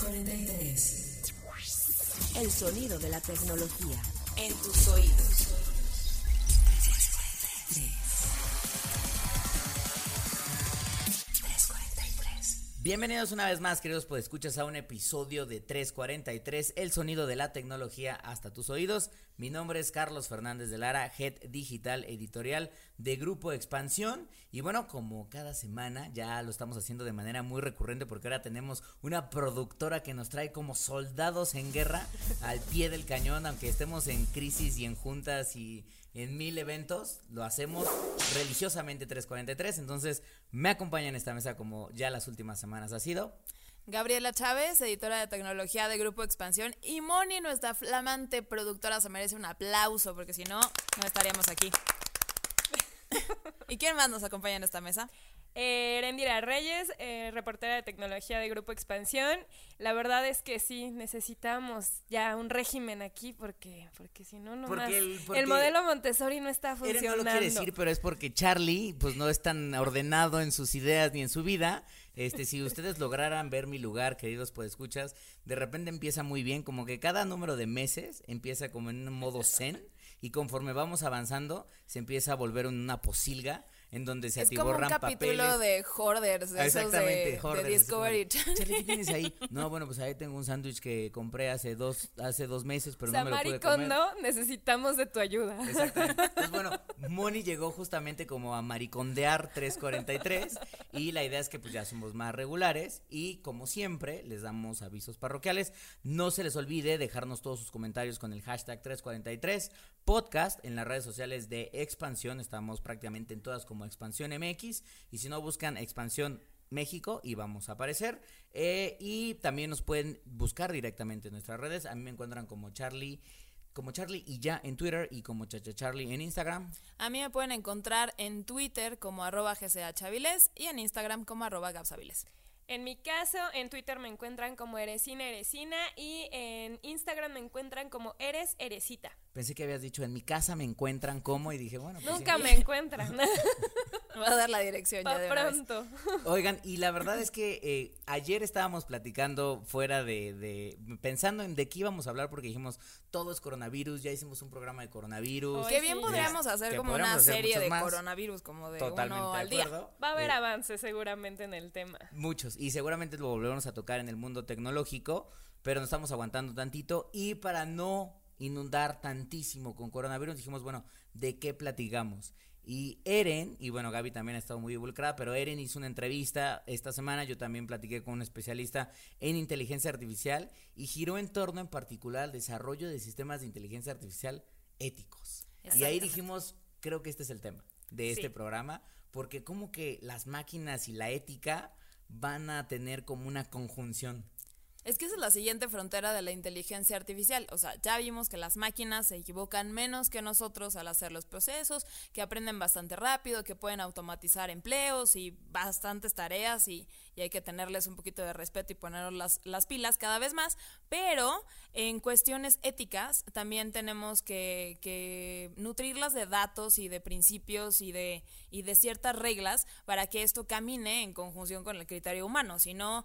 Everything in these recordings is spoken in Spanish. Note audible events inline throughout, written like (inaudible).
343. El sonido de la tecnología. En tus oídos. Bienvenidos una vez más, queridos escuchas a un episodio de 343, el sonido de la tecnología hasta tus oídos. Mi nombre es Carlos Fernández de Lara, Head Digital Editorial de Grupo Expansión. Y bueno, como cada semana ya lo estamos haciendo de manera muy recurrente porque ahora tenemos una productora que nos trae como soldados en guerra al pie del cañón, aunque estemos en crisis y en juntas y en mil eventos, lo hacemos religiosamente 343, entonces me acompaña en esta mesa como ya las últimas semanas ha sido. Gabriela Chávez, editora de tecnología de Grupo Expansión, y Moni, nuestra flamante productora, se merece un aplauso, porque si no, no estaríamos aquí. (laughs) ¿Y quién más nos acompaña en esta mesa? Eh, Erendira Reyes, eh, reportera de tecnología de Grupo Expansión. La verdad es que sí, necesitamos ya un régimen aquí porque, porque si no, no Porque el- modelo Montessori no está funcionando. no lo quiere decir, pero es porque Charlie, pues no es tan ordenado en sus ideas ni en su vida. Este, si ustedes lograran ver mi lugar, queridos escuchas, de repente empieza muy bien, como que cada número de meses empieza como en un modo zen y conforme vamos avanzando se empieza a volver una posilga en donde se es como un atiborran capítulo papeles. de Hoarders, de esos Exactamente, de, Hoarders, de como Discovery Channel. Charlie, ¿qué tienes ahí? (laughs) No, bueno, pues ahí tengo un sándwich que compré hace dos, hace dos meses, pero no me lo pude comer. Samaricondo, necesitamos de tu ayuda. Exactamente. (laughs) Pues bueno, Moni llegó justamente como a maricondear 343 y la idea es que pues ya somos más regulares y como siempre les damos avisos parroquiales. No se les olvide dejarnos todos sus comentarios con el hashtag 343 podcast en las redes sociales de Expansión. Estamos prácticamente en todas como Expansión MX y si no buscan Expansión México y vamos a aparecer. Eh, y también nos pueden buscar directamente en nuestras redes. A mí me encuentran como Charlie, como Charlie y ya en Twitter y como Chacha Charlie en Instagram. A mí me pueden encontrar en Twitter como arroba y en Instagram como arroba gapsaviles. En mi caso, en Twitter me encuentran como Eresina Eresina y en Instagram me encuentran como Eres Eresita. Pensé que habías dicho en mi casa me encuentran como y dije, bueno, pues Nunca sí. me encuentran. (laughs) Va a dar la dirección ya de vez. pronto. (laughs) Oigan, y la verdad es que eh, ayer estábamos platicando fuera de, de, pensando en de qué íbamos a hablar porque dijimos, todo es coronavirus, ya hicimos un programa de coronavirus. Oye, Que bien sí. podríamos hacer Que como podríamos una hacer serie de más. coronavirus, como de Totalmente uno de al día. Va a haber Eh, avances seguramente en el tema. Muchos, y seguramente lo volveremos a tocar en el mundo tecnológico, pero nos estamos aguantando tantito y para no inundar tantísimo con coronavirus dijimos, bueno, ¿de qué platicamos? Y Eren, y bueno, Gaby también ha estado muy involucrada, pero Eren hizo una entrevista esta semana, yo también platiqué con un especialista en inteligencia artificial y giró en torno en particular al desarrollo de sistemas de inteligencia artificial éticos. Y ahí dijimos, creo que este es el tema de este Sí. programa, porque como que las máquinas y la ética van a tener como una conjunción. Es que esa es la siguiente frontera de la inteligencia artificial. O sea, ya vimos que las máquinas se equivocan menos que nosotros al hacer los procesos, que aprenden bastante rápido, que pueden automatizar empleos y bastantes tareas y, hay que tenerles un poquito de respeto y poner las, las pilas cada vez más. Pero en cuestiones éticas también tenemos que, que nutrirlas de datos y de principios y de, y de ciertas reglas para que esto camine en conjunción con el criterio humano. Si no,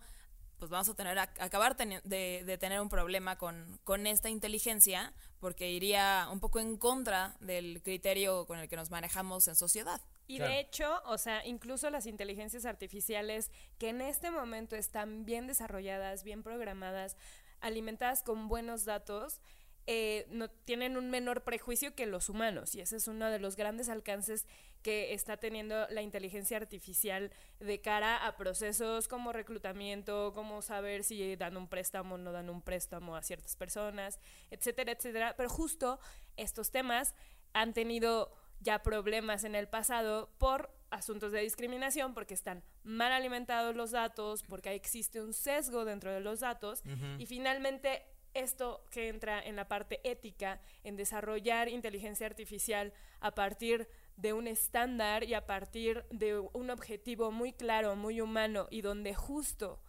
pues vamos a tener a, acabar teni- de, de tener un problema con, con esta inteligencia porque iría un poco en contra del criterio con el que nos manejamos en sociedad. Y Claro. de hecho, o sea, incluso las inteligencias artificiales que en este momento están bien desarrolladas, bien programadas, alimentadas con buenos datos, eh, no, tienen un menor prejuicio que los humanos. Y ese es uno de los grandes alcances que está teniendo la inteligencia artificial de cara a procesos como reclutamiento, como saber si dan un préstamo o no dan un préstamo a ciertas personas, etcétera, etcétera. Pero justo estos temas han tenido ya problemas en el pasado por asuntos de discriminación, porque están mal alimentados los datos, porque existe un sesgo dentro de los datos, y finalmente esto que entra en la parte ética, en desarrollar inteligencia artificial a partir de un estándar y a partir de un objetivo muy claro, muy humano, y donde justo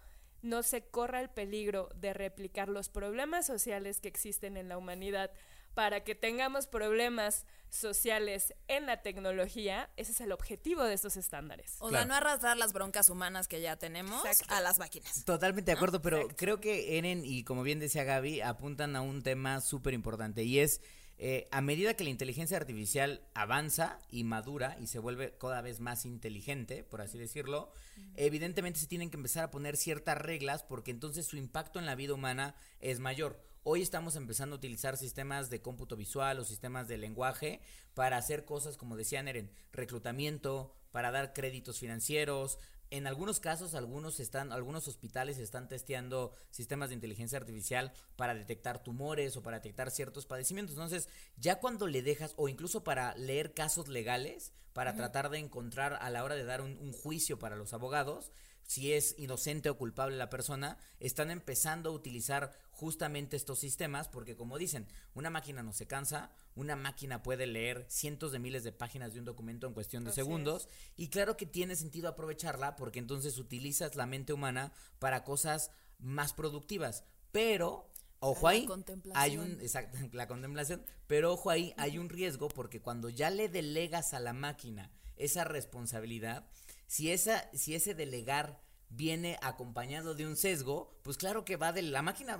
no se corra el peligro de replicar los problemas sociales que existen en la humanidad para que tengamos problemas sociales en la tecnología, ese es el objetivo de estos estándares. O sea, no arrastrar las broncas humanas que ya tenemos a las máquinas. Totalmente de acuerdo, pero creo que Eren y como bien decía Gaby, apuntan a un tema súper importante y es eh, a medida que la inteligencia artificial avanza y madura y se vuelve cada vez más inteligente, por así decirlo, evidentemente se tienen que empezar a poner ciertas reglas porque entonces su impacto en la vida humana es mayor. Hoy estamos empezando a utilizar sistemas de cómputo visual o sistemas de lenguaje para hacer cosas como decían Eren, reclutamiento, para dar créditos financieros, en algunos casos, algunos están, algunos hospitales están testeando sistemas de inteligencia artificial para detectar tumores o para detectar ciertos padecimientos. Entonces, ya cuando le dejas, o incluso para leer casos legales, para tratar de encontrar a la hora de dar un juicio para los abogados, si es inocente o culpable la persona, están empezando a utilizar justamente estos sistemas porque como dicen, una máquina no se cansa, una máquina puede leer cientos de miles de páginas de un documento en cuestión de segundos y claro que tiene sentido aprovecharla porque entonces utilizas la mente humana para cosas más productivas, pero Ojo ahí, hay un, exacto, (laughs) la contemplación, pero ojo ahí, hay un riesgo porque cuando ya le delegas a la máquina esa responsabilidad, si, esa, si ese delegar viene acompañado de un sesgo, pues claro que va de la máquina,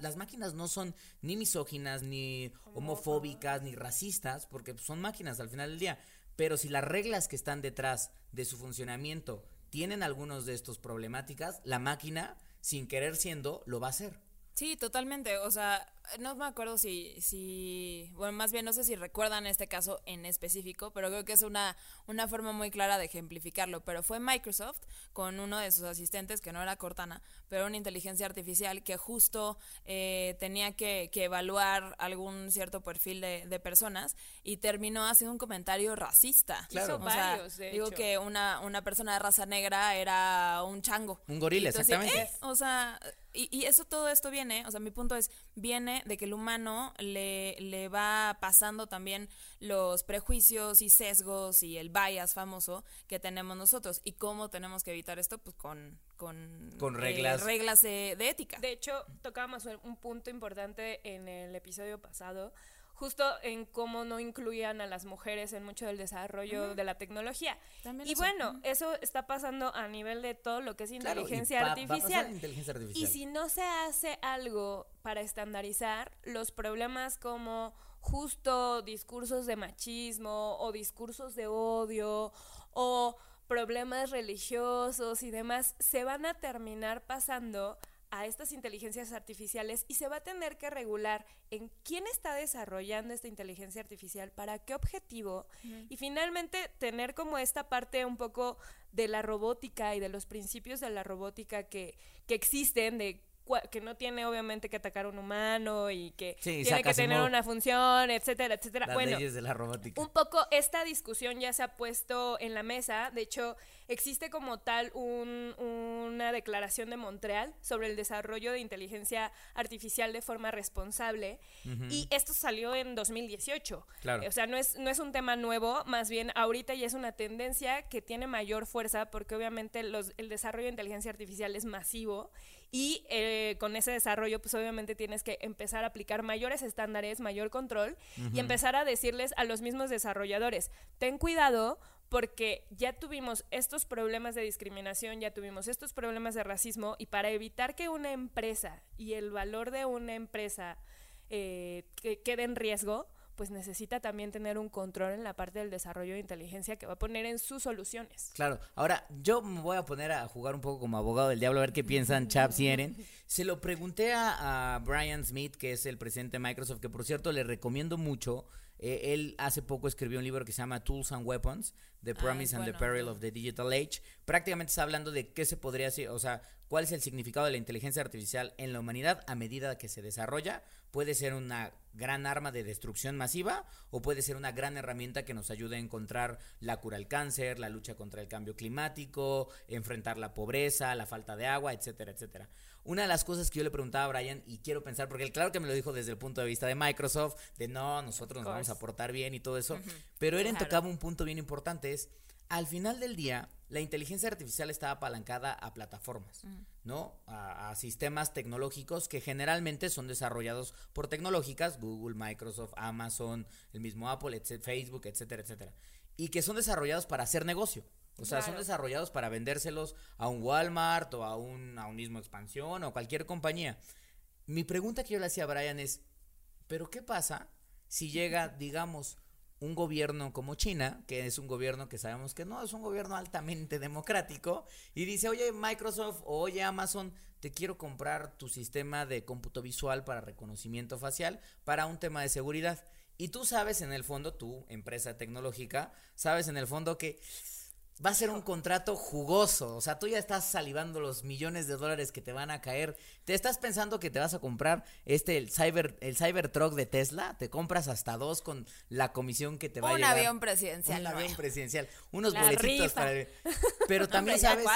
las máquinas no son ni misóginas, ni homofóbicas, ni racistas, porque son máquinas al final del día. Pero si las reglas que están detrás de su funcionamiento tienen algunos de estos problemáticas, la máquina, sin querer siendo, lo va a hacer. Sí, totalmente. O sea, no me acuerdo si, si, bueno, más bien no sé si recuerdan este caso en específico, pero creo que es una, una forma muy clara de ejemplificarlo. Pero fue Microsoft con uno de sus asistentes, que no era Cortana, pero una inteligencia artificial que justo eh, tenía que, que, evaluar algún cierto perfil de, de, personas y terminó haciendo un comentario racista. Claro. o varios, sea, digo que una, una persona de raza negra era un chango. Un gorila, exactamente. Eh, o sea, y, y eso todo esto viene, o sea, mi punto es, viene de que el humano le, le va pasando también los prejuicios y sesgos y el bias famoso que tenemos nosotros. ¿Y cómo tenemos que evitar esto? Pues con, con, con eh, reglas, reglas de, de ética. De hecho, tocábamos un punto importante en el episodio pasado justo en cómo no incluían a las mujeres en mucho del desarrollo de la tecnología. y bueno, eso está pasando a nivel de todo lo que es inteligencia, artificial. Y si no se hace algo para estandarizar, los problemas como justo discursos de machismo o discursos de odio o problemas religiosos y demás se van a terminar pasando a estas inteligencias artificiales y se va a tener que regular en quién está desarrollando esta inteligencia artificial, para qué objetivo y finalmente tener como esta parte un poco de la robótica y de los principios de la robótica que, que existen, de que no tiene obviamente que atacar a un humano y que tiene que tener una función, etcétera, etcétera. Las bueno, leyes de la robótica. Un poco esta discusión ya se ha puesto en la mesa. De hecho, existe como tal un, una declaración de Montreal sobre el desarrollo de inteligencia artificial de forma responsable y esto salió en 2018. Claro. O sea, no es, no es un tema nuevo, más bien ahorita ya es una tendencia que tiene mayor fuerza porque obviamente los, el desarrollo de inteligencia artificial es masivo y eh, con ese desarrollo, pues obviamente tienes que empezar a aplicar mayores estándares, mayor control y empezar a decirles a los mismos desarrolladores, ten cuidado porque ya tuvimos estos problemas de discriminación, ya tuvimos estos problemas de racismo y para evitar que una empresa y el valor de una empresa eh, en riesgo, pues necesita también tener un control en la parte del desarrollo de inteligencia que va a poner en sus soluciones. Claro, ahora yo me voy a poner a jugar un poco como abogado del diablo a ver qué piensan Chaps y Eren. Se lo pregunté a, a Brian Smith, que es el presidente de Microsoft, que por cierto le recomiendo mucho eh, él hace poco escribió un libro que se llama Tools and Weapons, The Promise and the Peril of the Digital Age. Prácticamente está hablando de qué se podría hacer, o sea, cuál es el significado de la inteligencia artificial en la humanidad a medida que se desarrolla. Puede ser una gran arma de destrucción masiva o puede ser una gran herramienta que nos ayude a encontrar la cura al cáncer, la lucha contra el cambio climático, enfrentar la pobreza, la falta de agua, etcétera, etcétera. Una de las cosas que yo le preguntaba a Brian, y quiero pensar, porque él claro que me lo dijo desde el punto de vista de Microsoft, de no, nosotros nos vamos a portar bien y todo eso, pero Eren tocaba un punto bien importante, es al final del día, la inteligencia artificial está apalancada a plataformas, ¿no? A, a, sistemas tecnológicos que generalmente son desarrollados por tecnológicas, Google, Microsoft, Amazon, el mismo Apple, Facebook, etcétera, etcétera. Y que son desarrollados para hacer negocio. O sea, son desarrollados para vendérselos a un Walmart o a un, a un mismo expansión o cualquier compañía. Mi pregunta que yo le hacía a Brian es, ¿pero qué pasa si llega, (laughs) digamos, un gobierno como China, que es un gobierno que sabemos que no es un gobierno altamente democrático, y dice, oye Microsoft oye Amazon, te quiero comprar tu sistema de cómputo visual para reconocimiento facial para un tema de seguridad. Y tú sabes en el fondo, tu empresa tecnológica, sabes en el fondo que va a ser un contrato jugoso. O sea, tú ya estás salivando los millones de dólares que te van a caer. ¿Te estás pensando que te vas a comprar este, el Cyber, el Cybertruck de Tesla? Te compras hasta dos con la comisión que te va a llegar. Un avión presidencial. Un avión presidencial. Unos boletitos para... (laughs) Pero también sabes...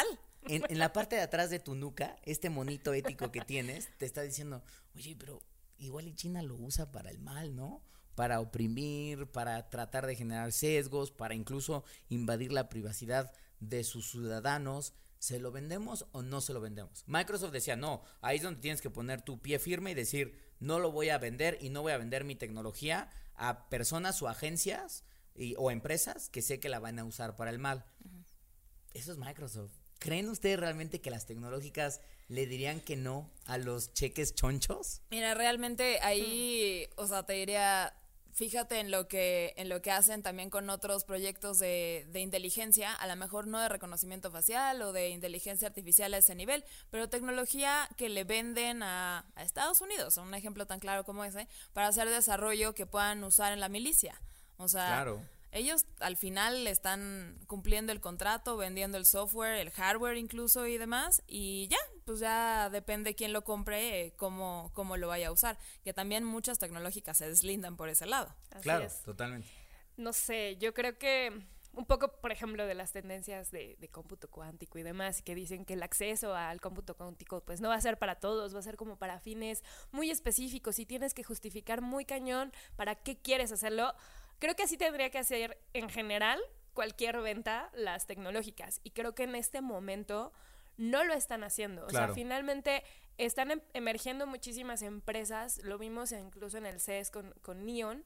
En, en la parte de atrás de tu nuca, este monito ético que tienes, te está diciendo, oye, pero igual y China lo usa para el mal, ¿no? Para oprimir, para tratar de generar sesgos, para incluso invadir la privacidad de sus ciudadanos. ¿Se lo vendemos o no se lo vendemos? Microsoft decía, no, ahí es donde tienes que poner tu pie firme y decir, no lo voy a vender y no voy a vender mi tecnología a personas o agencias y, o empresas que sé que la van a usar para el mal. Eso es Microsoft. ¿Creen ustedes realmente que las tecnológicas le dirían que no a los cheques chonchos? Mira, realmente ahí, o sea, te diría, fíjate en lo que en lo que hacen también con otros proyectos de, de, inteligencia, a lo mejor no de reconocimiento facial o de inteligencia artificial a ese nivel, pero tecnología que le venden a, a Estados Unidos, un ejemplo tan claro como ese, para hacer desarrollo que puedan usar en la milicia. O sea, claro ellos al final están cumpliendo el contrato, vendiendo el software, el hardware incluso y demás, y ya, pues ya depende quién lo compre, eh, cómo, cómo lo vaya a usar, que también muchas tecnológicas se deslindan por ese lado. Así claro, es. totalmente. No sé, yo creo que un poco, por ejemplo, de las tendencias de, de, cómputo cuántico y demás, que dicen que el acceso al cómputo cuántico pues no va a ser para todos, va a ser como para fines muy específicos y tienes que justificar muy cañón para qué quieres hacerlo Creo que así tendría que hacer en general cualquier venta las tecnológicas. Y creo que en este momento no lo están haciendo. O sea, finalmente están em, emergiendo muchísimas empresas, lo vimos incluso en el CES con, con Neon,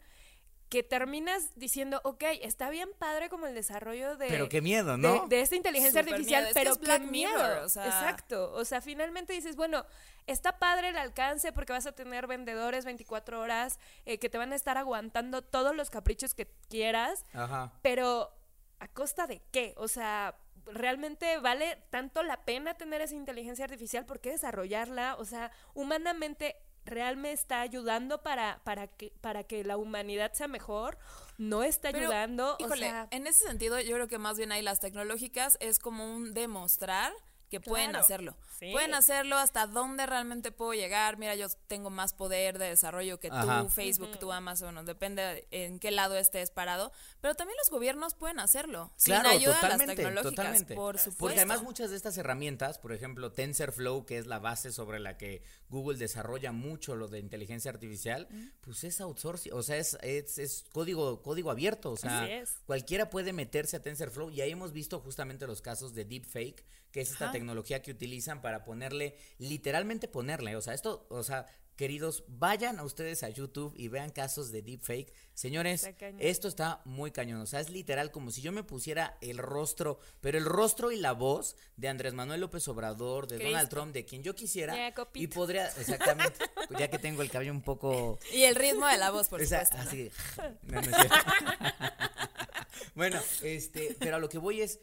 que terminas diciendo, ok, está bien padre como el desarrollo de... Pero qué miedo, ¿no? De, esta inteligencia artificial, pero es qué miedo. o sea... Exacto. O sea, finalmente dices, bueno, está padre el alcance porque vas a tener vendedores 24 horas eh, que te van a estar aguantando todos los caprichos que quieras. Ajá. Pero, ¿a costa de qué? O sea, realmente vale tanto la pena tener esa inteligencia artificial, ¿por qué desarrollarla? O sea, humanamente realmente está ayudando para, para, que, para que la humanidad sea mejor, no está ayudando. Híjole, en ese sentido yo creo que más bien ahí las tecnológicas es como un demostrar que pueden hacerlo. Pueden hacerlo hasta dónde realmente puedo llegar. Mira, yo tengo más poder de desarrollo que tú, Facebook, tú, Amazon, depende en qué lado estés parado. Pero también los gobiernos pueden hacerlo. Claro, sin ayuda totalmente, las tecnológicas, totalmente. por supuesto. Porque además muchas de estas herramientas, por ejemplo, TensorFlow, que es la base sobre la que Google desarrolla mucho lo de inteligencia artificial, pues es outsourcing, o sea, es, es, es, código, código abierto. O sea, cualquiera puede meterse a TensorFlow y ahí hemos visto justamente los casos de deepfake que es esta tecnología que utilizan para ponerle, literalmente ponerle, o sea, esto, o sea, queridos, vayan a ustedes a YouTube y vean casos de deepfake. Señores, esto está muy cañón, o sea, es literal como si yo me pusiera el rostro, pero el rostro y la voz de Andrés Manuel López Obrador, de Donald Trump, de quien yo quisiera, y podría, exactamente, ya que tengo el cabello un poco... (laughs) Y el ritmo de la voz, por supuesto. Así, (laughs) (laughs) bueno, este, pero a lo que voy es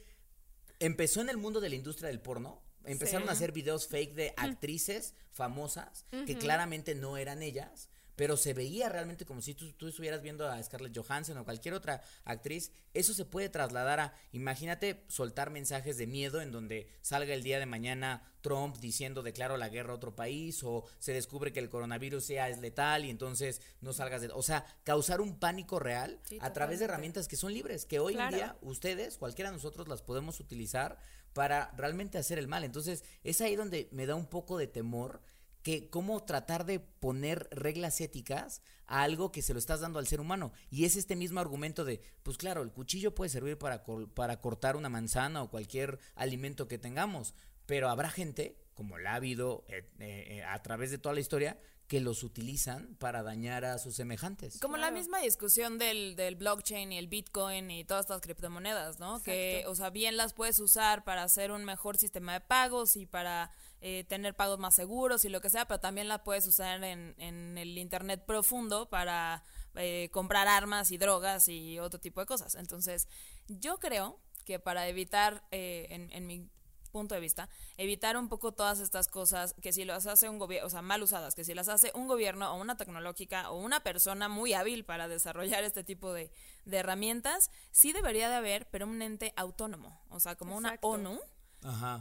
empezó en el mundo de la industria del porno. Empezaron a hacer videos fake de actrices famosas que claramente no eran ellas pero se veía realmente como si tú, tú, estuvieras viendo a Scarlett Johansson o cualquier otra actriz. Eso se puede trasladar a, imagínate, soltar mensajes de miedo en donde salga el día de mañana Trump diciendo declaro la guerra a otro país o se descubre que el coronavirus sea es letal y entonces no salgas de... O sea, causar un pánico real a través de herramientas que son libres, que hoy en día ustedes, cualquiera de nosotros las podemos utilizar para realmente hacer el mal. Entonces, es ahí donde me da un poco de temor que cómo tratar de poner reglas éticas a algo que se lo estás dando al ser humano. Y es este mismo argumento de, pues claro, el cuchillo puede servir para, para cortar una manzana o cualquier alimento que tengamos, pero habrá gente, como la ha habido eh, eh, a través de toda la historia, que los utilizan para dañar a sus semejantes. Como la misma discusión del, del, blockchain y el bitcoin y todas estas criptomonedas, ¿no? Que, o sea, bien las puedes usar para hacer un mejor sistema de pagos y para eh, tener pagos más seguros y lo que sea, pero también la puedes usar en, en el Internet profundo para eh, comprar armas y drogas y otro tipo de cosas. Entonces, yo creo que para evitar, eh, en, en mi punto de vista, evitar un poco todas estas cosas que si las hace un gobierno, o sea, mal usadas, que si las hace un gobierno o una tecnológica o una persona muy hábil para desarrollar este tipo de, de herramientas, sí debería de haber, pero un ente autónomo, o sea, como una ONU.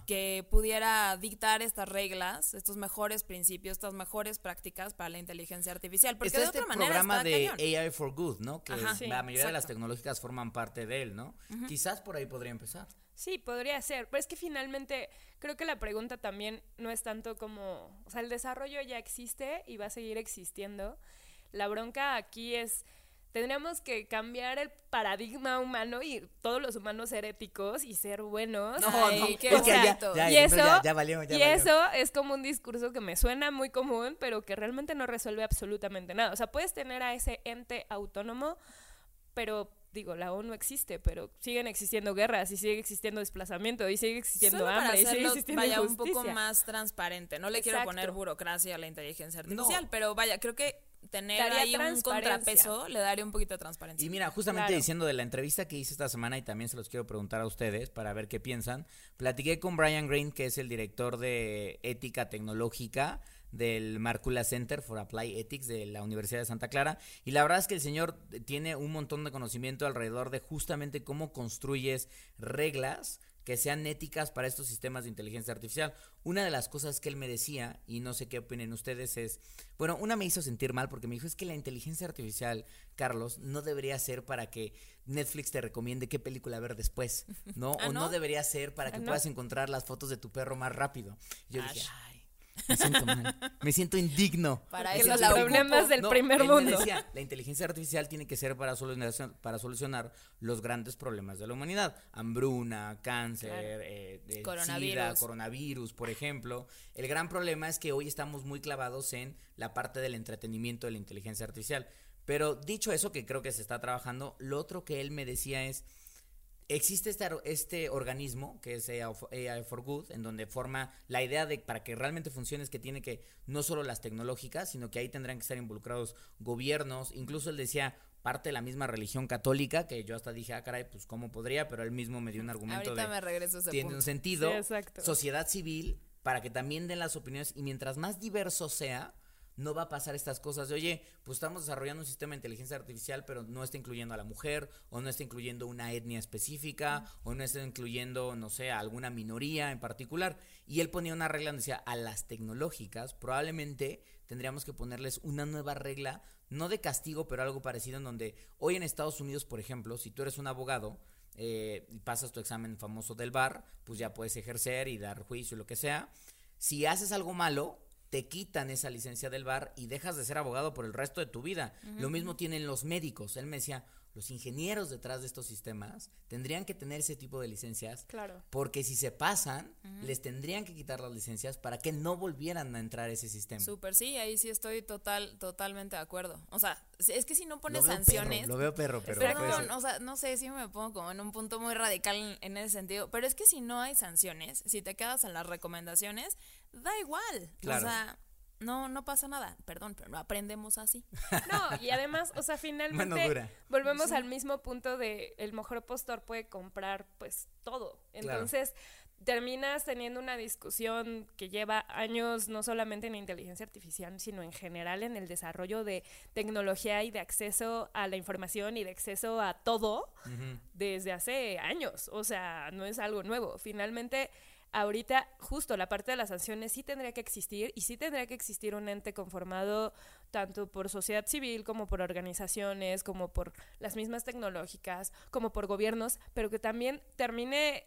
Que pudiera dictar estas reglas, estos mejores principios, estas mejores prácticas para la inteligencia artificial. Porque de este otra manera programa de AI for Good, ¿no? Que la mayoría de las tecnológicas forman parte de él, ¿no? Quizás por ahí podría empezar. Sí, podría ser, pero es que finalmente creo que la pregunta también no es tanto como, o sea, el desarrollo ya existe y va a seguir existiendo. La bronca aquí es, tendríamos que cambiar el paradigma humano y todos los humanos ser éticos y ser buenos. No, no, y eso, y eso es como un discurso que me suena muy común, pero que realmente no resuelve absolutamente nada. O sea, puedes tener a ese ente autónomo, pero digo, la ONU existe, pero siguen existiendo guerras y sigue existiendo desplazamiento y sigue existiendo hambre y sigue existiendo vaya un poco más transparente. No le quiero poner burocracia a la inteligencia artificial, pero vaya, creo que tener ahí un contrapeso le daría un poquito de transparencia. Y mira, justamente diciendo de la entrevista que hice esta semana y también se los quiero preguntar a ustedes para ver qué piensan, platiqué con Brian Green, que es el director de ética tecnológica del Marcula Center for Applied Ethics de la Universidad de Santa Clara. Y la verdad es que el señor tiene un montón de conocimiento alrededor de justamente cómo construyes reglas que sean éticas para estos sistemas de inteligencia artificial. Una de las cosas que él me decía, y no sé qué opinen ustedes, es, bueno, una me hizo sentir mal porque me dijo, es que la inteligencia artificial, Carlos, no debería ser para que Netflix te recomiende qué película ver después, ¿no? (laughs) ¿Ah, o no? debería ser para que puedas encontrar las fotos de tu perro más rápido. yo dije, me siento mal. Me siento indigno. Para eso los problemas del primer mundo. la inteligencia artificial tiene que ser para solucionar, para solucionar los grandes problemas de la humanidad. Hambruna, cáncer, eh, coronavirus. coronavirus, por ejemplo. El gran problema es que hoy estamos muy clavados en la parte del entretenimiento de la inteligencia artificial. Pero dicho eso, que creo que se está trabajando, lo otro que él me decía es existe este, este organismo que es AI for Good, en donde forma la idea de para que realmente funcione es que tiene que no solo las tecnológicas, sino que ahí tendrán que estar involucrados gobiernos, incluso él decía parte de la misma religión católica, que yo hasta dije, ah, caray, pues cómo podría, pero él mismo me dio un argumento Ahorita me regreso ese tiene un sentido, sociedad civil, para que también den las opiniones y mientras más diverso sea, no va a pasar estas cosas de, oye, pues estamos desarrollando un sistema de inteligencia artificial, pero no está incluyendo a la mujer, o no está incluyendo una etnia específica, o no está incluyendo, no sé, a alguna minoría en particular. Y él ponía una regla donde decía, a las tecnológicas probablemente tendríamos que ponerles una nueva regla, no de castigo, pero algo parecido en donde hoy en Estados Unidos, por ejemplo, si tú eres un abogado, eh, y pasas tu examen famoso del bar, pues ya puedes ejercer y dar juicio, lo que sea. Si haces algo malo, te quitan esa licencia del bar y dejas de ser abogado por el resto de tu vida. Lo mismo tienen los médicos. Él me decía, los ingenieros detrás de estos sistemas tendrían que tener ese tipo de licencias. Claro. Porque si se pasan, les tendrían que quitar las licencias para que no volvieran a entrar a ese sistema. Súper, sí, ahí sí estoy total, totalmente de acuerdo. O sea, es que si no pones sanciones. lo veo perro, pero. o sea, no sé si me pongo como en un punto muy radical en, ese sentido. Pero es que si no hay sanciones, si te quedas en las recomendaciones, da igual. O sea no, no pasa nada, perdón, pero no aprendemos así. (laughs) No, y además, o sea, finalmente volvemos al mismo punto de el mejor postor puede comprar pues todo. Entonces, terminas teniendo una discusión que lleva años no solamente en inteligencia artificial, sino en general en el desarrollo de tecnología y de acceso a la información y de acceso a todo desde hace años. O sea, no es algo nuevo. Finalmente, ahorita justo la parte de las sanciones sí tendría que existir y sí tendría que existir un ente conformado tanto por sociedad civil como por organizaciones, como por las mismas tecnológicas, como por gobiernos, pero que también termine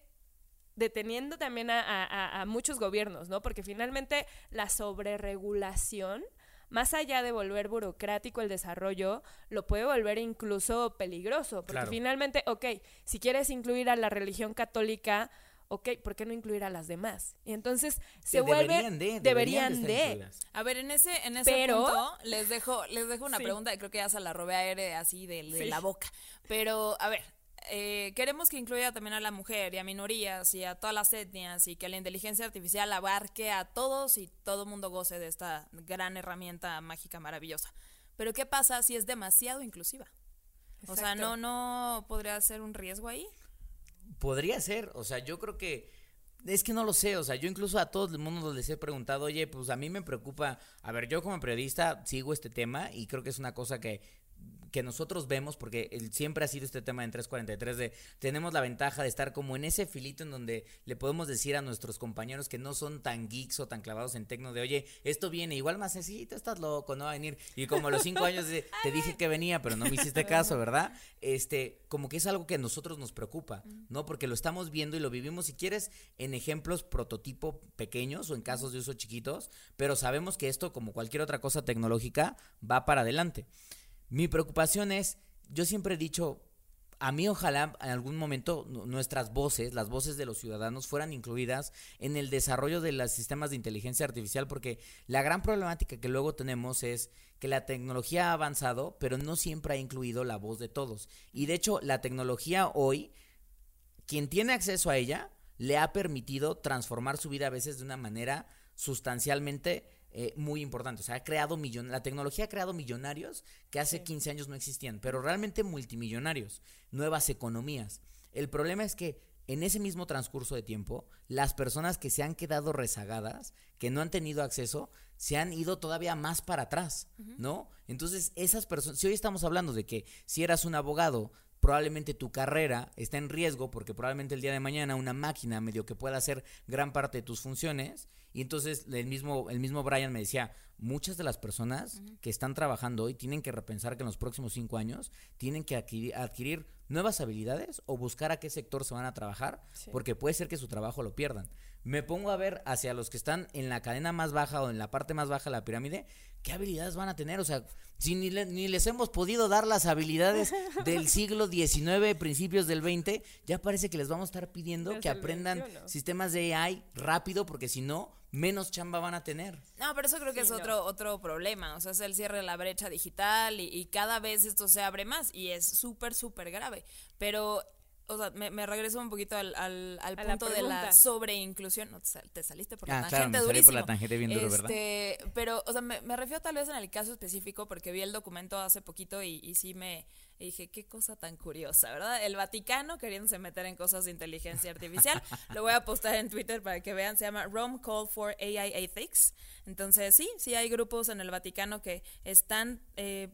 deteniendo también a, a, a muchos gobiernos, ¿no? Porque finalmente la sobreregulación más allá de volver burocrático el desarrollo, lo puede volver incluso peligroso, porque Claro. finalmente, ok, si quieres incluir a la religión católica, ok, ¿por qué no incluir a las demás? Y entonces se vuelve... deberían de, deberían de. A ver, en ese, en ese Pero- punto les dejo, les dejo una Sí. pregunta que creo que ya se la robé a Ere así de, de Sí. la boca. Pero, a ver, eh, queremos que incluya también a la mujer y a minorías y a todas las etnias y que la inteligencia artificial abarque a todos y todo el mundo goce de esta gran herramienta mágica maravillosa. Pero ¿qué pasa si es demasiado inclusiva? O sea, no, no podría ser un riesgo ahí. Podría ser, o sea, yo creo que es que no lo sé, o sea, yo incluso a todo el mundo les he preguntado, oye, pues a mí me preocupa, a ver, yo como periodista sigo este tema y creo que es una cosa que que nosotros vemos, porque el- siempre ha sido este tema en 343 de tenemos la ventaja de estar como en ese filito en donde le podemos decir a nuestros compañeros que no son tan geeks o tan clavados en tecno de, oye, esto viene, igual más así, tú estás loco, no va a venir. Y como a los cinco años de, te (laughs) dije que venía, pero no me hiciste (laughs) caso, ¿verdad? Este, como que es algo que a nosotros nos preocupa, ¿no? Porque lo estamos viendo y lo vivimos, si quieres, en ejemplos prototipo pequeños o en casos de uso chiquitos, pero sabemos que esto, como cualquier otra cosa tecnológica, va para adelante. Mi preocupación es, yo siempre he dicho, a mí ojalá en algún momento nu- nuestras voces, las voces de los ciudadanos, fueran incluidas en el desarrollo de los sistemas de inteligencia artificial, porque la gran problemática que luego tenemos es que la tecnología ha avanzado, pero no siempre ha incluido la voz de todos. Y de hecho, la tecnología hoy, quien tiene acceso a ella, le ha permitido transformar su vida a veces de una manera sustancialmente eh, muy importante. O sea, ha creado millon la tecnología ha creado millonarios que hace 15 años no existían, pero realmente multimillonarios, nuevas economías. El problema es que en ese mismo transcurso de tiempo, las personas que se han quedado rezagadas, que no han tenido acceso, se han ido todavía más para atrás, ¿no? Entonces, esas personas, si hoy estamos hablando de que si eras un abogado, probablemente tu carrera está en riesgo porque probablemente el día de mañana una máquina medio que pueda hacer gran parte de tus funciones. Y entonces el mismo el mismo Brian me decía muchas de las personas que están trabajando hoy tienen que repensar que en los próximos cinco años tienen que adquirir, adquirir nuevas habilidades o buscar a qué sector se van a trabajar Sí. porque puede ser que su trabajo lo pierdan me pongo a ver hacia los que están en la cadena más baja o en la parte más baja de la pirámide qué habilidades van a tener o sea si ni, le- ni les hemos podido dar las habilidades (laughs) del siglo XIX, principios del XX, ya parece que les vamos a estar pidiendo Desde que aprendan 21. sistemas de AI rápido, porque si no, menos chamba van a tener. No, pero eso creo que Sí, es no. otro, otro problema. O sea, es el cierre de la brecha digital y, y cada vez esto se abre más y es súper, súper grave. Pero, o sea, me, me regreso un poquito al, al, la punto de la sobreinclusión. No, te, sal- te saliste por la Ah, claro, tangente me salí por la tangente bien duro, ¿verdad? Este, Pero, o sea, me, me refiero tal vez en el caso específico porque vi el documento hace poquito y, y sí me y dije, qué cosa tan curiosa, ¿verdad? El Vaticano queriéndose meter en cosas de inteligencia artificial. (laughs) Lo voy a postar en Twitter para que vean. Se llama Rome Call for AI Ethics. Entonces, sí, sí hay grupos en el Vaticano que están eh,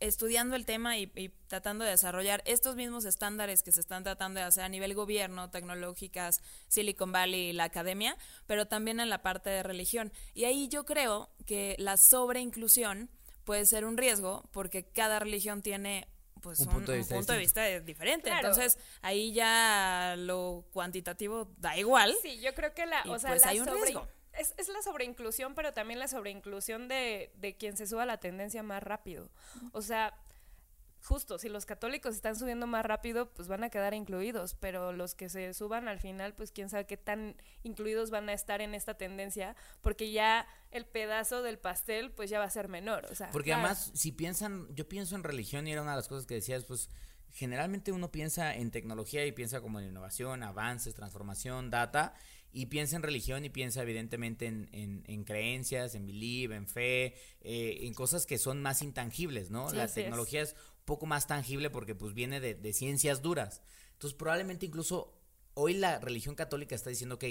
estudiando el tema y, y tratando de desarrollar estos mismos estándares que se están tratando de hacer a nivel gobierno, tecnológicas, Silicon Valley y la academia, pero también en la parte de religión. Y ahí yo creo que la sobreinclusión puede ser un riesgo porque cada religión tiene pues Un un, punto de un vista punto de distinto. vista diferente. Claro. Entonces, ahí ya lo cuantitativo da igual. Sí, yo creo que la, o sea, pues la hay un sobre- riesgo. Es, es la sobreinclusión, pero también la sobreinclusión de, de quien se suba a la tendencia más rápido. O sea, justo, si los católicos están subiendo más rápido, pues van a quedar incluidos, pero los que se suban al final, pues quién sabe qué tan incluidos van a estar en esta tendencia, porque ya el pedazo del pastel, pues ya va a ser menor. O sea, Porque claro. además, si piensan, yo pienso en religión y era una de las cosas que decías, pues generalmente uno piensa en tecnología y piensa como en innovación, avances, transformación, data, y piensa en religión y piensa evidentemente en, en- en creencias, en believe, en fe, eh, en cosas que son más intangibles, ¿no? Sí, La así es. tecnología es un poco más tangible porque pues viene de, de ciencias duras. Entonces probablemente incluso hoy la religión católica está diciendo, ok,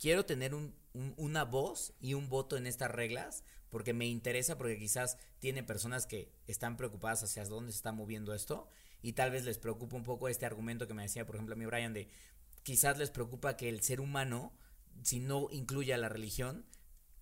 quiero tener un- un- una voz y un voto en estas reglas porque me interesa, porque quizás tiene personas que están preocupadas hacia dónde se está moviendo esto y tal vez les preocupa un poco este argumento que me decía, por ejemplo, a mí Brian, de quizás les preocupa que el ser humano, si no incluye a la religión,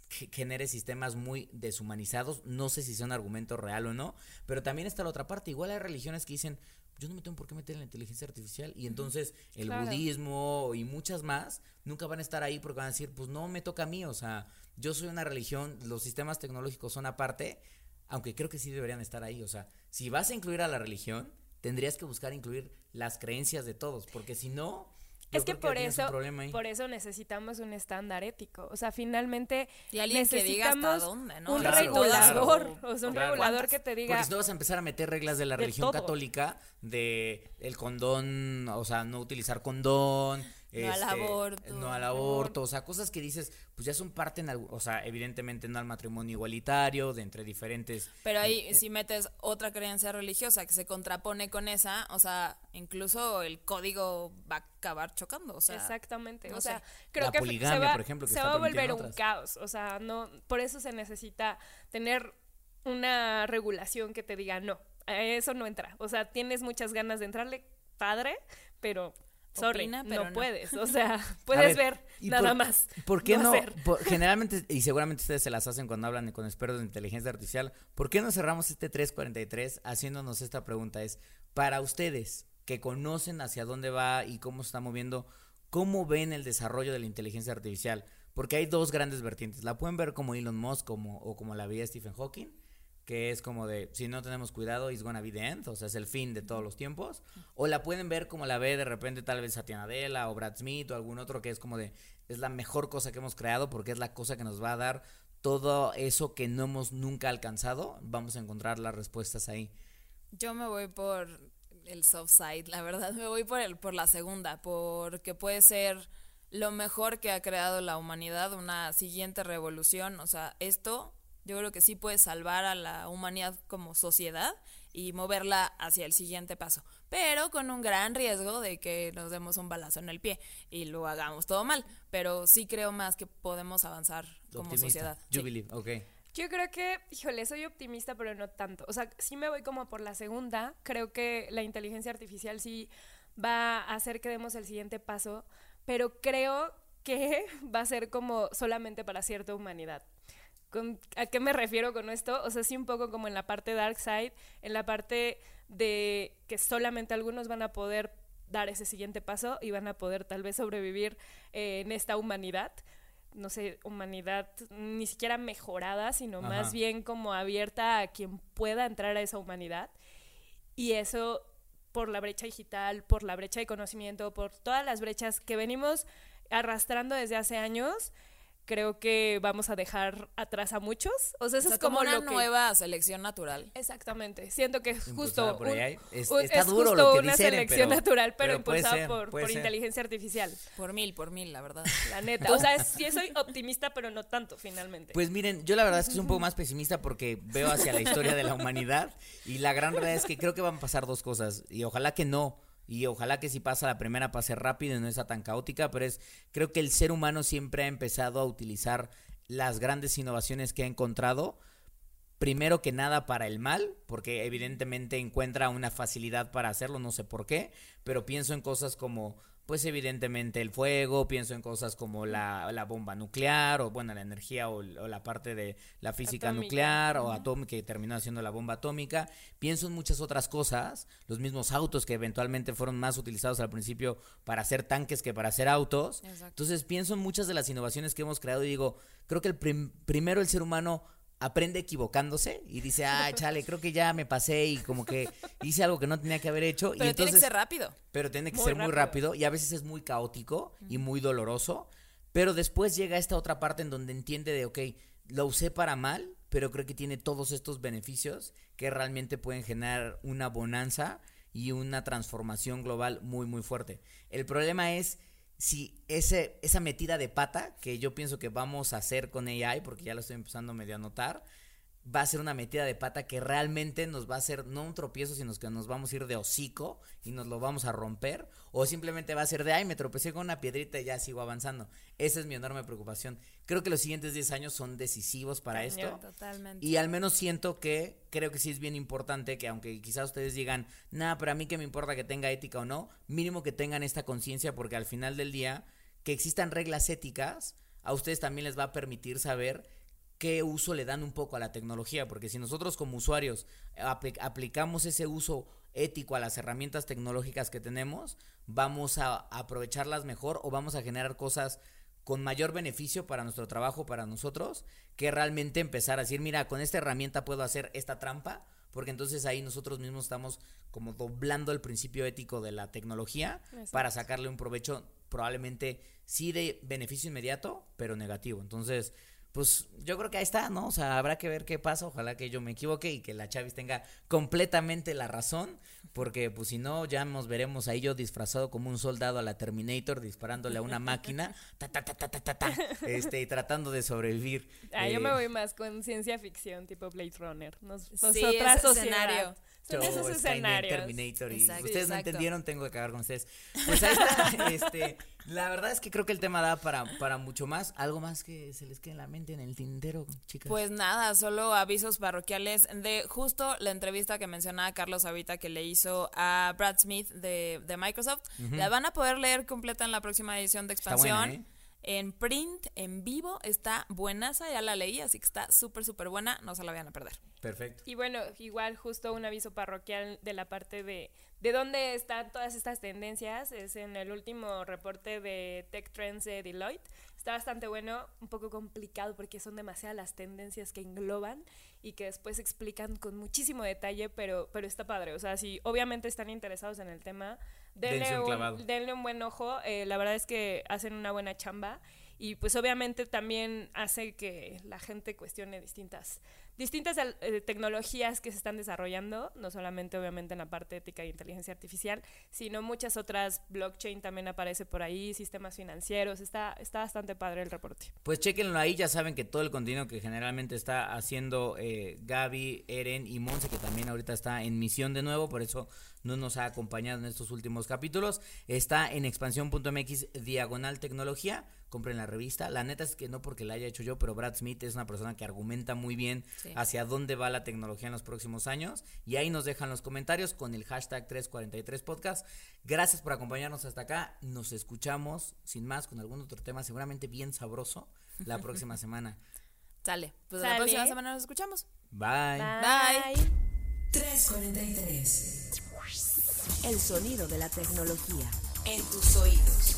ge- genere sistemas muy deshumanizados. No sé si sea un argumento real o no, pero también está la otra parte. Igual hay religiones que dicen, yo no me tengo por qué meter en la inteligencia artificial. Y entonces el Claro. budismo y muchas más nunca van a estar ahí porque van a decir, pues no me toca a mí, o sea, yo soy una religión, los sistemas tecnológicos son aparte, aunque creo que sí deberían estar ahí. O sea, si vas a incluir a la religión, tendrías que buscar incluir las creencias de todos, porque si no... yo Es que por eso, por eso necesitamos un estándar ético. O sea, finalmente Y alguien que diga hasta necesitamos dónde, ¿no? un Claro, regulador, claro. o sea, un Claro. regulador que te diga, Porque si no vas a empezar a meter reglas de la de religión todo. católica, de el condón, o sea, no utilizar condón. No al aborto. No al aborto, o sea, cosas que dices, pues ya son parte, en algo, o sea, evidentemente no al matrimonio igualitario, de entre diferentes. Pero ahí si metes otra creencia religiosa que se contrapone con esa, o sea, incluso el código va a acabar chocando, o sea, Exactamente. no o sea, sé. creo La que poligamia, se va, por ejemplo, que se va a volver un caos. O sea, no, por eso se necesita tener una regulación que te diga no, a eso no entra. O sea, tienes muchas ganas de entrarle, padre, pero sorry, Opina, pero no, no. puedes. O (laughs) sea, (laughs) puedes ver, ¿y nada por- más. ¿Por qué no? por- (laughs) generalmente, y seguramente ustedes se las hacen cuando hablan con expertos de inteligencia artificial, ¿por qué no cerramos este 343 haciéndonos esta pregunta? Es, para ustedes que conocen hacia dónde va y cómo se está moviendo, ¿cómo ven el desarrollo de la inteligencia artificial? Porque hay dos grandes vertientes. La pueden ver como Elon Musk como, o como la veía Stephen Hawking, que es como de, si no tenemos cuidado, it's gonna be the end, o sea, es el fin de todos los tiempos. O la pueden ver como la ve de repente tal vez Satya Nadella o Brad Smith o algún otro que es como de, es la mejor cosa que hemos creado porque es la cosa que nos va a dar todo eso que no hemos nunca alcanzado. Vamos a encontrar las respuestas ahí. Yo me voy por el soft side, la verdad, me voy por el por la segunda, porque puede ser lo mejor que ha creado la humanidad, una siguiente revolución, o sea, esto yo creo que sí puede salvar a la humanidad como sociedad y moverla hacia el siguiente paso, pero con un gran riesgo de que nos demos un balazo en el pie y lo hagamos todo mal, pero sí creo más que podemos avanzar como Optimista. sociedad. You Sí. believe, ok. Yo creo que, híjole, soy optimista, pero no tanto. O sea, sí me voy como por la segunda. Creo que la inteligencia artificial sí va a hacer que demos el siguiente paso, pero creo que (laughs) va a ser como solamente para cierta humanidad. ¿Con- ¿A qué me refiero con esto? O sea, sí un poco como en la parte dark side, en la parte de que solamente algunos van a poder dar ese siguiente paso y van a poder tal vez sobrevivir eh, en esta humanidad. No sé, humanidad ni siquiera mejorada, sino Ajá. más bien como abierta a quien pueda entrar a esa humanidad. Y eso por la brecha digital, por la brecha de conocimiento, por todas las brechas que venimos arrastrando desde hace años, creo que vamos a dejar atrás a muchos. O sea, eso O sea, es como, una lo que... nueva selección natural. Exactamente. Siento que es Impulsada justo, por un-. Es- un- está es duro justo lo que una selección pero- natural, pero, impulsada ser, por, inteligencia artificial. Por mil, por mil, la verdad. (laughs) La neta. O sea, sí soy optimista, pero no tanto, finalmente. Pues miren, yo la verdad es que soy un poco más pesimista porque veo hacia la historia de la humanidad y la gran realidad es que creo que van a pasar dos cosas y ojalá que no. Y ojalá que si pasa la primera pase rápido y no sea tan caótica, pero es creo que el ser humano siempre ha empezado a utilizar las grandes innovaciones que ha encontrado primero que nada para el mal, porque evidentemente encuentra una facilidad para hacerlo, no sé por qué, pero pienso en cosas como, pues evidentemente el fuego, pienso en cosas como la, la bomba nuclear, o bueno, la energía o, o la parte de la física Atómica. nuclear, o atómica, que terminó haciendo la bomba atómica, pienso en muchas otras cosas, los mismos autos que eventualmente fueron más utilizados al principio para hacer tanques que para hacer autos, Exacto. entonces pienso en muchas de las innovaciones que hemos creado y digo, creo que el prim- primero el ser humano aprende equivocándose y dice, ah, (laughs) chale, creo que ya me pasé y como que hice algo que no tenía que haber hecho. Pero y entonces, tiene que ser rápido. pero tiene que Muy ser muy rápido. rápido y a veces es muy caótico y muy doloroso. Pero después llega esta otra parte en donde entiende de, ok, lo usé para mal, pero creo que tiene todos estos beneficios que realmente pueden generar una bonanza y una transformación global muy, muy fuerte. El problema es si ese, esa metida de pata que yo pienso que vamos a hacer con AI, porque ya lo estoy empezando medio a notar, va a ser una metida de pata que realmente nos va a hacer no un tropiezo, sino que nos vamos a ir de hocico y nos lo vamos a romper, o simplemente va a ser de, ay, me tropecé con una piedrita y ya sigo avanzando. Esa es mi enorme preocupación. Creo que los siguientes 10 años son decisivos para esto. Totalmente. Y al menos siento que creo que sí es bien importante que aunque quizás ustedes digan, nada, pero a mí que me importa que tenga ética o no, mínimo que tengan esta conciencia porque al final del día que existan reglas éticas a ustedes también les va a permitir saber qué uso le dan un poco a la tecnología, porque si nosotros como usuarios apli- aplicamos ese uso ético a las herramientas tecnológicas que tenemos, vamos a aprovecharlas mejor o vamos a generar cosas con mayor beneficio para nuestro trabajo, para nosotros, que realmente empezar a decir, mira, con esta herramienta puedo hacer esta trampa, porque entonces ahí nosotros mismos estamos como doblando el principio ético de la tecnología para sacarle un provecho probablemente sí de beneficio inmediato, pero negativo. Entonces, pues yo creo que ahí está, ¿no? O sea, habrá que ver qué pasa, ojalá que yo me equivoque y que la Chavis tenga completamente la razón, porque pues si no, ya nos veremos ahí yo disfrazado como un soldado a la Terminator disparándole a una máquina, (laughs) ta, ta, ta, ta, ta, ta, este, y tratando de sobrevivir. Ah, yo me eh, voy más con ciencia ficción, tipo Blade Runner. Nos, sí, otra escenario. Son esos escenarios. Terminator y ustedes no entendieron, tengo que acabar con ustedes. Pues ahí está, (laughs) este, la verdad es que creo que el tema da para, para mucho más. ¿Algo más que se les quede en la mente en el tintero, chicas? Pues nada, solo avisos parroquiales de justo la entrevista que mencionaba Carlos ahorita que le hizo a Brad Smith de, de Microsoft. La van a poder leer completa en la próxima edición de expansión. ¿eh? en print, en vivo, está buenaza, ya la leí, así que está súper, súper buena, no se la vayan a perder. Perfecto. Y bueno, igual justo un aviso parroquial de la parte de, de dónde están todas estas tendencias, es en el último reporte de Tech Trends de Deloitte, está bastante bueno, un poco complicado porque son demasiadas las tendencias que engloban y que después explican con muchísimo detalle, pero, pero está padre, o sea, si obviamente están interesados en el tema, denle, un, denle un, buen ojo. Eh, la verdad es que hacen una buena chamba y pues obviamente también hace que la gente cuestione distintas distintas eh, tecnologías que se están desarrollando, no solamente obviamente en la parte ética e inteligencia artificial, sino muchas otras, blockchain también aparece por ahí, sistemas financieros, está, está bastante padre el reporte. Pues chequenlo ahí, ya saben que todo el contenido que generalmente está haciendo eh, Gaby, Eren y Monse, que también ahorita está en misión de nuevo, por eso no nos ha acompañado en estos últimos capítulos, está en expansión.mx diagonal tecnología compren la revista. La neta es que no porque la haya hecho yo, pero Brad Smith es una persona que argumenta muy bien hacia dónde va la tecnología en los próximos años. Y ahí nos dejan los comentarios con el hashtag 343podcast. Gracias por acompañarnos hasta acá. Nos escuchamos sin más con algún otro tema seguramente bien sabroso la (laughs) próxima semana. Sale. Pues la próxima semana nos escuchamos. Bye. Bye. 343. El sonido de la tecnología. En tus oídos.